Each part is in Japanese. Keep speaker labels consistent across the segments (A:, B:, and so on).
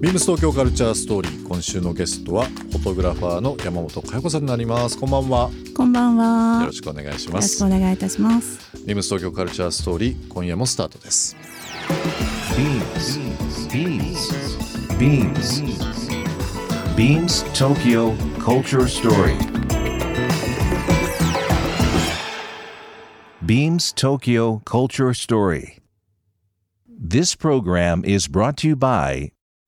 A: ビームス東京カルチャーストーリー今週のゲストはフォトグラファーの山本佳代子さんになりますこんばんは
B: こんばんは。
A: よろしくお願いし
B: よろし
A: ます
B: くお願いいたします。
A: ビームス東京カルチャーストーリー今夜もスタートです
C: Beams. Beams. Beams. Beams Tokyo Culture Story. Beams Tokyo Culture Story. This program is brought to you by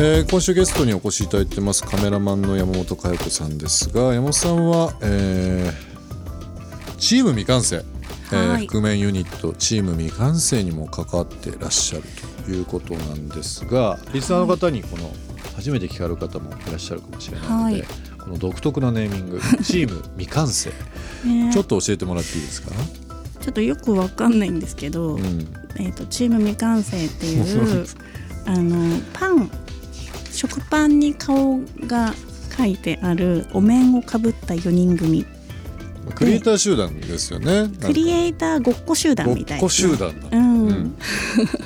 A: えー今週ゲストにお越しいただいてますカメラマンの山本佳代子さんですが山本さんは、えーチーム未完成、えー
B: はい。
A: 覆面ユニットチーム未完成にも関わってらっしゃるということなんですがリスナーの方にこの初めて聞かれる方もいらっしゃるかもしれないので、
B: はい。
A: この独特なネーミング チーム未完成
B: ね
A: ちょっと教えてもらっていいですか、
B: ちょっとよくわかんないんですけど、
A: うん、
B: えっ、とチーム未完成っていう あのパン食パンに顔が書いてあるお面をかぶった4人組。
A: クリエイター集団ですよね。
B: クリエイターごっこ集団
A: ごっ
B: みたいな。
A: こ集団だ、
B: うん、
A: うん。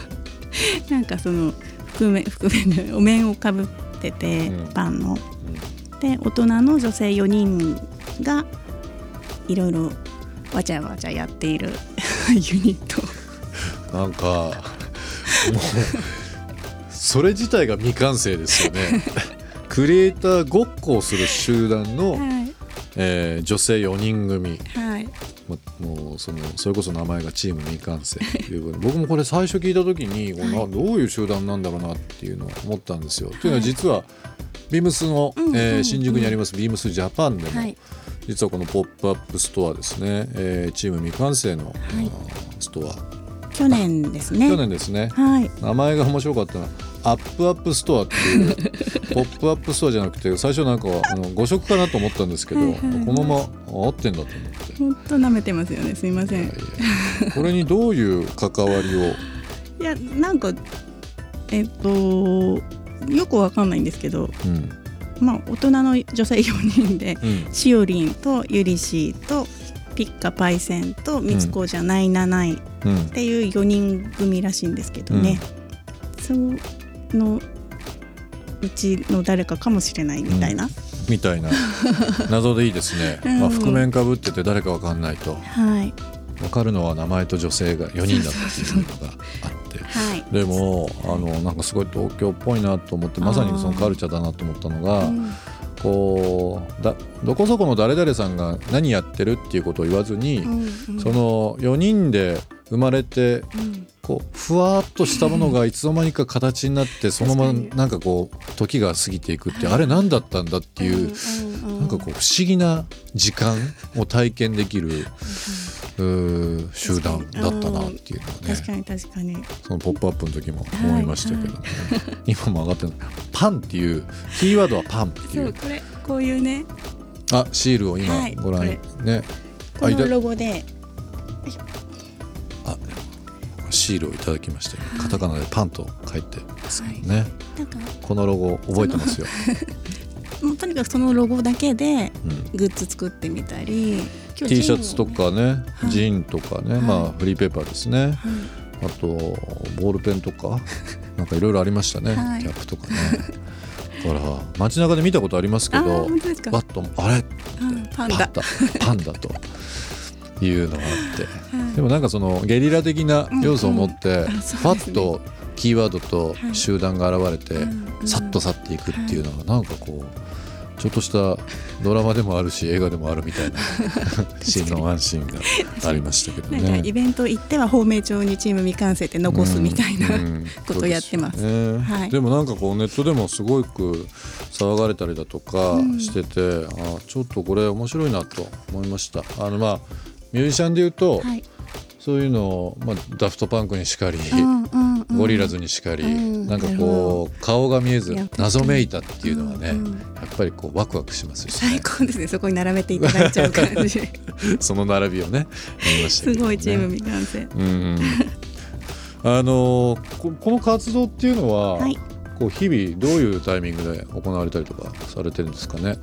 B: なんかその覆面覆面でお面をかぶってて、
A: うん。
B: パンの。で大人の女性4人がいろいろわちゃわちゃやっている ユニット。
A: なんかもうそれ自体が未完成ですよね。クリエイターごっこをする集団の、
B: はい。
A: えー女性4人組。
B: はい。
A: ももうそのそれこそ名前がチーム未完成。っていう僕もこれ最初聞いた時に、これなどういう集団なんだろうなっていうのを思ったんですよ。というのは実はBEAMSの、
B: うん
A: えー新宿にあります BEAMS JAPAN でも、
B: はい。
A: 実はこのポップアップストアですね、えーチーム未完成の、
B: い。
A: あーストア。
B: 去年ですね。
A: 去年ですね。
B: はい。
A: 名前が面白かったのはアップアップストアっていうポップアップストアじゃなくて最初なんかあの誤植かなと思ったんですけど
B: はいはいはい。
A: このまま合ってんだと思って。
B: 本当舐めてますよね。すいません。
A: これにどういう関わりを？
B: やなんかえっとよくわかんないんですけど、
A: うん。
B: まあ大人の女性4人で
A: うん。
B: しおりんとゆりしーとピッカパイセンとみつこじゃないなないっ
A: うん。
B: ていう4人組らしいんですけどね、そのうちの誰かかもしれないみたいな、
A: みたいな。謎でいいですね、
B: うん。
A: まあ、覆面かぶってて誰かわかんないと。
B: はい。
A: わかるのは名前と女性が4人だったっていうのがあって。
B: はい、
A: でもあのなんかすごい東京っぽいなと思ってまさにそのカルチャーだなと思ったのが
B: うん
A: こうだどこそこの誰々さんが何やってるっていうことを言わずに、
B: うん
A: その4人で生まれて
B: うん。
A: こうふわっとしたものがいつの間にか形になってそのままなんかこう時が過ぎていくってあれ何だったんだっていう
B: うん
A: なんかこう不思議な時間を体験できる。うー集団だったなっていうのは
B: 確か
A: ね
B: に確かに。
A: その「ポップアップの時も思いましたけどもね 今も上がってるパンっていうキーワードはパンっていう。
B: そうこれこういうね。
A: あシールを今
B: はい
A: ご覧
B: これ。
A: ね。
B: このロゴで。
A: シールをいただきましてカタカナでパンと書いてますけどね。
B: なんか。
A: このロゴ覚えてますよ。
B: もうとにかくそのロゴだけで
A: うん。
B: グッズ作ってみたり。今
A: T
B: 日
A: シャツとかね、
B: はい。
A: ジーンとかね、
B: はい。
A: まあフリーペーパーですね、
B: はい。
A: あとボールペンとかなんかいろいろありましたね、
B: はい。
A: キャップとかね。だから街中で見たことありますけどバッとあれ？
B: あパンダ。
A: パンダ。パンダというのがあって。
B: はい。
A: でもなんかそのゲリラ的な要素を持って、パッとキーワードと
B: はい。
A: 集団が現れて、さっと去っていくっていうのがなんかこうちょっとしたドラマでもあるし映画でもあるみたいな シーンのワンシーンがありましたけどね。
B: イベント行っては芳名帳にチーム未完成って残すみたいな、
A: うん。うん
B: ことをやってます。
A: ですよね。
B: はい。
A: でもなんかこうネットでもすごく騒がれたりだとか
B: うん。
A: してて、あちょっとこれ面白いなと思いました。あのまあミュージシャンで言うと、
B: はい。
A: そういうのを、まあ、ダフトパンクにしかり、
B: うんうんうん
A: ゴリラズにしかり、
B: うん。
A: なんかこう顔が見えず謎めいたっていうのはね、
B: うんうん。
A: やっぱりこうワクワクしますし、
B: 最
A: ね、
B: 高ですね。そこに並べていただいちゃう感じ。
A: その並びをね見ましたけどね。
B: すごいチーム未完成
A: うんうん。あのここの活動っていうのは、
B: はい。
A: こう日々どういうタイミングで行われたりとかされてるんですかね？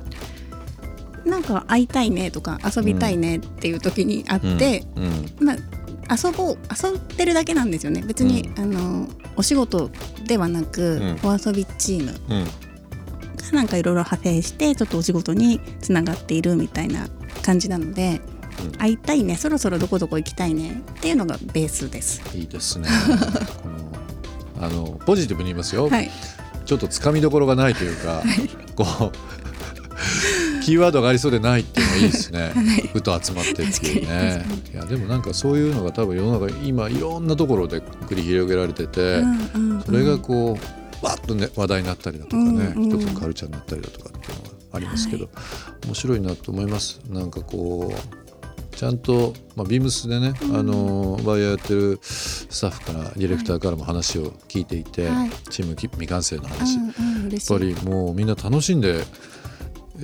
B: なんか会いたいねとか遊びたいねっていう時に会って、
A: うん。
B: まあ遊ぼう遊ってるだけなんですよね。別に、あのお仕事ではなく、
A: うん。
B: お遊びチーム
A: うん。うん
B: がなんかいろいろ派生してちょっとお仕事につながっているみたいな感じなので、
A: うん。
B: 会いたいねそろそろどこどこ行きたいねっていうのがベースです。
A: いいですね。あのポジティブに言いますよ。
B: はい、
A: ちょっとつかみどころがないというか、こうキーワードがありそうでないっていうのがいいですね。ふと集まってっていうね。いやでもなんかそういうのが多分世の中今いろんなところで繰り広げられてて、
B: うんうんうん。
A: それがこうわっとね話題になったりだとかね、
B: うんうん
A: 一つのカルチャーになったりだとかっていうのがありますけど、面白いなと思います。なんかこうちゃんと、まあ、ビームスでね、あのバイヤーやってるスタッフからディレクターからも話を聞いていて、
B: はい。
A: チーム未完成の話、やっ
B: うんうん、嬉しい。
A: ぱりもうみんな楽しんで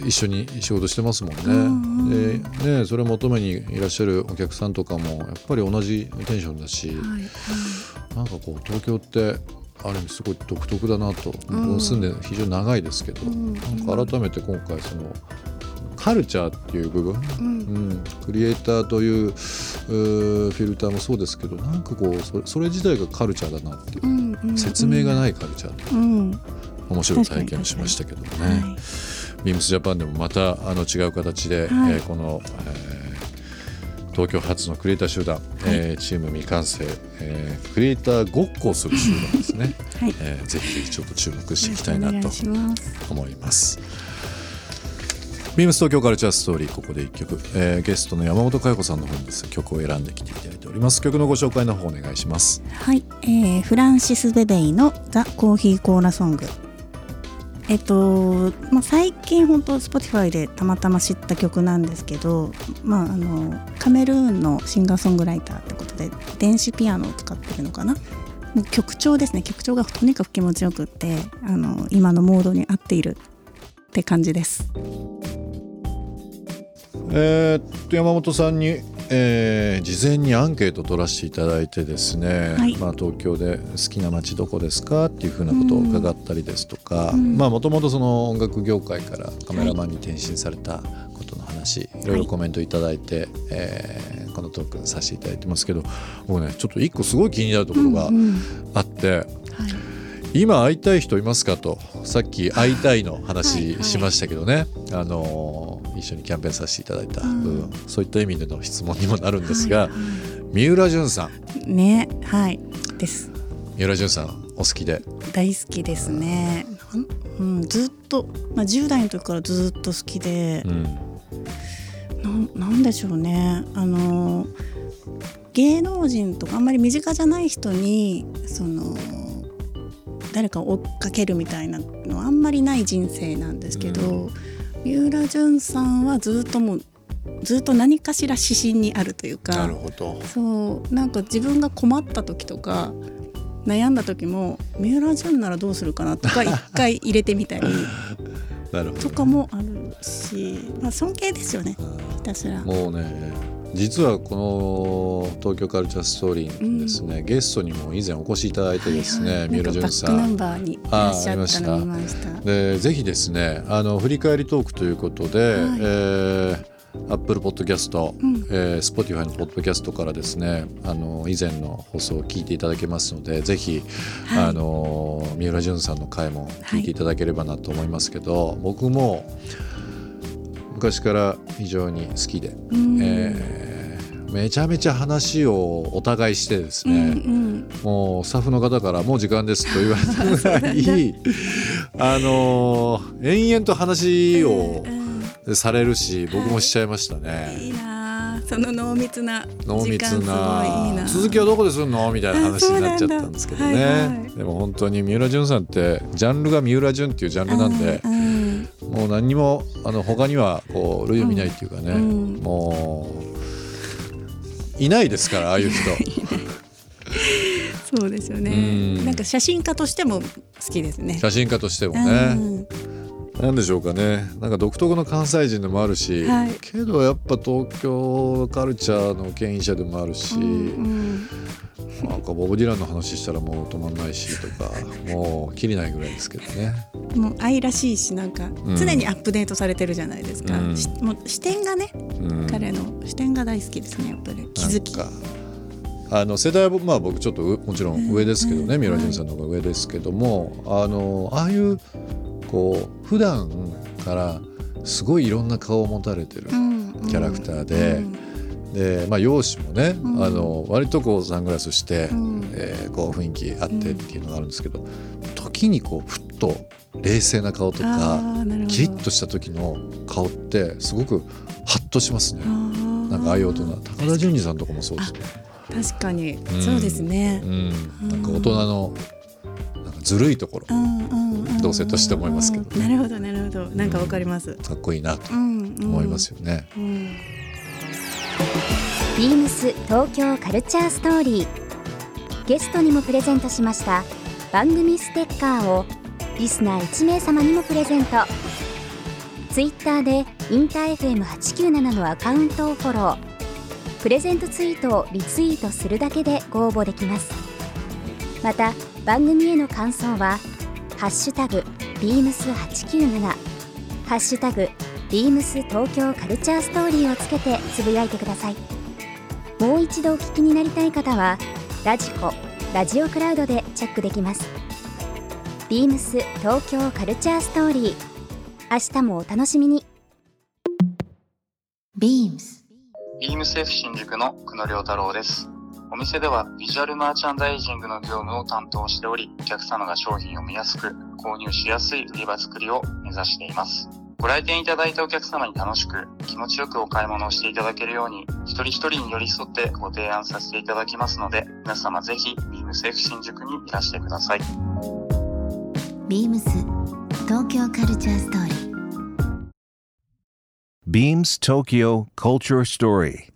A: 一緒に仕事してますもんね。
B: うんうん
A: でねそれを求めにいらっしゃるお客さんとかもやっぱり同じテンションだし、
B: はいはい。
A: なんかこう東京ってある意味すごい独特だなと、
B: うん。
A: 住んで非常に長いですけど、
B: うん。
A: なんか改めて今回そのカルチャーっていう部分、
B: う
A: うんん、クリエイターというフィルターもそうですけどなんかこうそれそれ自体がカルチャーだなっていう、
B: うんうん
A: 説明がないカルチャーという
B: うん。
A: 面白い体験をしましたけどもね。
B: はい
A: ビームスジャパンでもまたあの違う形で、
B: はい。
A: えーこの、えー東京発のクリエイター集団、えーチーム未完成、えークリエイターごっこをする集団ですね、
B: はい。
A: えーぜひぜひちょっと注目していきたいなと思います。ビームス東京カルチャーストーリーここで一曲、えーゲストの山本佳代子さんの方にですね曲を選んできていただいております。曲のご紹介の方お願いします。
B: はい、えーフランシス・ベベイの「ザ・コーヒー・コーラ・ソング」えっと、まあ、最近本当 Spotify でたまたま知った曲なんですけど、まあ、あのカメルーンのシンガーソングライターってことで電子ピアノを使ってるのかな？曲調ですね曲調がとにかく気持ちよくってあの今のモードに合っているって感じです。
A: えーっと山本さんに、えー事前にアンケート取らせていただいてですね、
B: はい。
A: まあ、東京で好きな街どこですかっていうふうなことを伺ったりですとか
B: うん。
A: もともとその音楽業界からカメラマンに転身されたことの話、い、ろいろコメントいただいて、えーこのトークさせていただいてますけど僕ねちょっと一個すごい気になるところが
B: うんうん。
A: あって。
B: はい
A: 今会いたい人いますかと。さっき会いたいの
B: はい
A: 話
B: はい。
A: しましたけどね、あのー一緒にキャンペーンさせていただいた。部分、
B: うん。
A: そういった意味での質問にもなるんですが、
B: はいは
A: 三浦淳さん。
B: いねはい。です。
A: 三浦淳さんお好きで。
B: 大好きですね。うん、ずっと、まあ、10代の時からずっと好きで。
A: う、ん。
B: なんなんでしょうね。あの芸能人とかあんまり身近じゃない人にその誰かを追っかけるみたいなのはあんまりない人生なんですけど、三浦淳さんはずっともうずっと何かしら指針にあるというか
A: なるほど。
B: そうなんか自分が困った時とか悩んだ時も三浦淳ならどうするかなとか一回入れてみたり
A: なるほど。
B: とかもあるし、まあ、尊敬ですよねひたすら。
A: もうね実はこの東京カルチャーストーリーにですね、ゲストにも以前お越しいただいてですね、
B: はいはい。
A: 三浦淳さん。
B: クナンバーにいらっしゃったの見ました。
A: でぜひですねあの振り返りトークということで、
B: はい。
A: えー Apple Podcast、
B: うん。
A: えー Spotify のポッドキャストからですねあの以前の放送を聞いていただけますのでぜひ、
B: はい。
A: あの三浦淳さんの回も聞いていただければなと思いますけど、僕も昔から非常に好きで、
B: うん。
A: えーめちゃめちゃ話をお互いしてですね、
B: うんうん。
A: もうスタッフの方からもう時間ですと言われたぐらい あのー延々と話を
B: うん
A: されるし僕もしちゃいました
B: い
A: ね。
B: いなあその濃密な
A: 濃密
B: 時間すごいいい
A: な。
B: な
A: 続きはどこでするの？みたいな話になっちゃったんですけど
B: あそうなんだはいは
A: ね
B: い。
A: でも本当に三浦淳さんってジャンルが三浦淳っていうジャンルなんで
B: うん。
A: もう何にもあの他にはこう類を見ないっていうかね。
B: うん
A: もういないですからああいう人。
B: そうですよね。
A: うん。
B: なんか写真家としても好きですね。
A: 写真家としても
B: う
A: ね、
B: ん
A: なんでしょうかね。なんか独特の関西人でもあるし、
B: はい。
A: けどやっぱ東京カルチャーの牽引者でもあるし、
B: うん
A: なんかボブ・ディランの話したらもう止まんないしとか もう切りないぐらいですけどね。
B: うんもう愛らしいしなんか
A: ん。
B: 常にアップデートされてるじゃないですか、
A: うん。
B: しもう視点がね、
A: うん。
B: 彼の視点が大好きですねやっぱり。気づき。
A: あの世代はまあ僕ちょっとうもちろん上ですけどね、
B: うん。
A: 三浦淳さんの方が上ですけども、あのああいうこう普段からすごいいろんな顔を持たれてる、
B: うん
A: キャラクターで
B: うん
A: で、まあ、容姿もね、
B: うん。
A: あの割とこうサングラスして、
B: うん。
A: えーこう雰囲気あってっていうのがあるんですけど、時にこうふっと冷静な顔と
B: あ
A: かキリッとした時の顔ってすごくハッとしますね。なんかああいう大人。高田純次さんとかもそうですね。
B: 確かに、
A: ん。
B: そうですね。
A: う、ん、なんか大人のなんかずるいところ。
B: うんうんうん
A: 同性として思いますけどね。
B: なるほどなるほど。なんかわかります、
A: かっこいいなと
B: うんうん。
A: 思いますよね。
B: うん
D: ビームス東京カルチャーストーリー。ゲストにもプレゼントしました。番組ステッカーをリスナー1名様にもプレゼント。ツイッターでインター FM897 のアカウントをフォロー。プレゼントツイートをリツイートするだけでご応募できます。また番組への感想は「ハッシュタグビームス897」「ハッシュタグビームス東京カルチャーストーリー」をつけてつぶやいてください。もう一度お聞きになりたい方はラジコラジオクラウドでチェックできます。ビームス東京カルチャーストーリー。明日もお楽しみに。
E: ビームセーフ新宿の久野良太郎です。お店ではビジュアルマーチャンダイジングの業務を担当しており、お客様が商品を見やすく、購入しやすい売り場作りを目指しています。ご来店いただいたお客様に楽しく、気持ちよくお買い物をしていただけるように、一人一人に寄り添ってご提案させていただきますので、皆様ぜひビームセーフ新宿にいらしてください。
F: beams 東京カルチャーストーリー
C: Beams Tokyo Culture Story.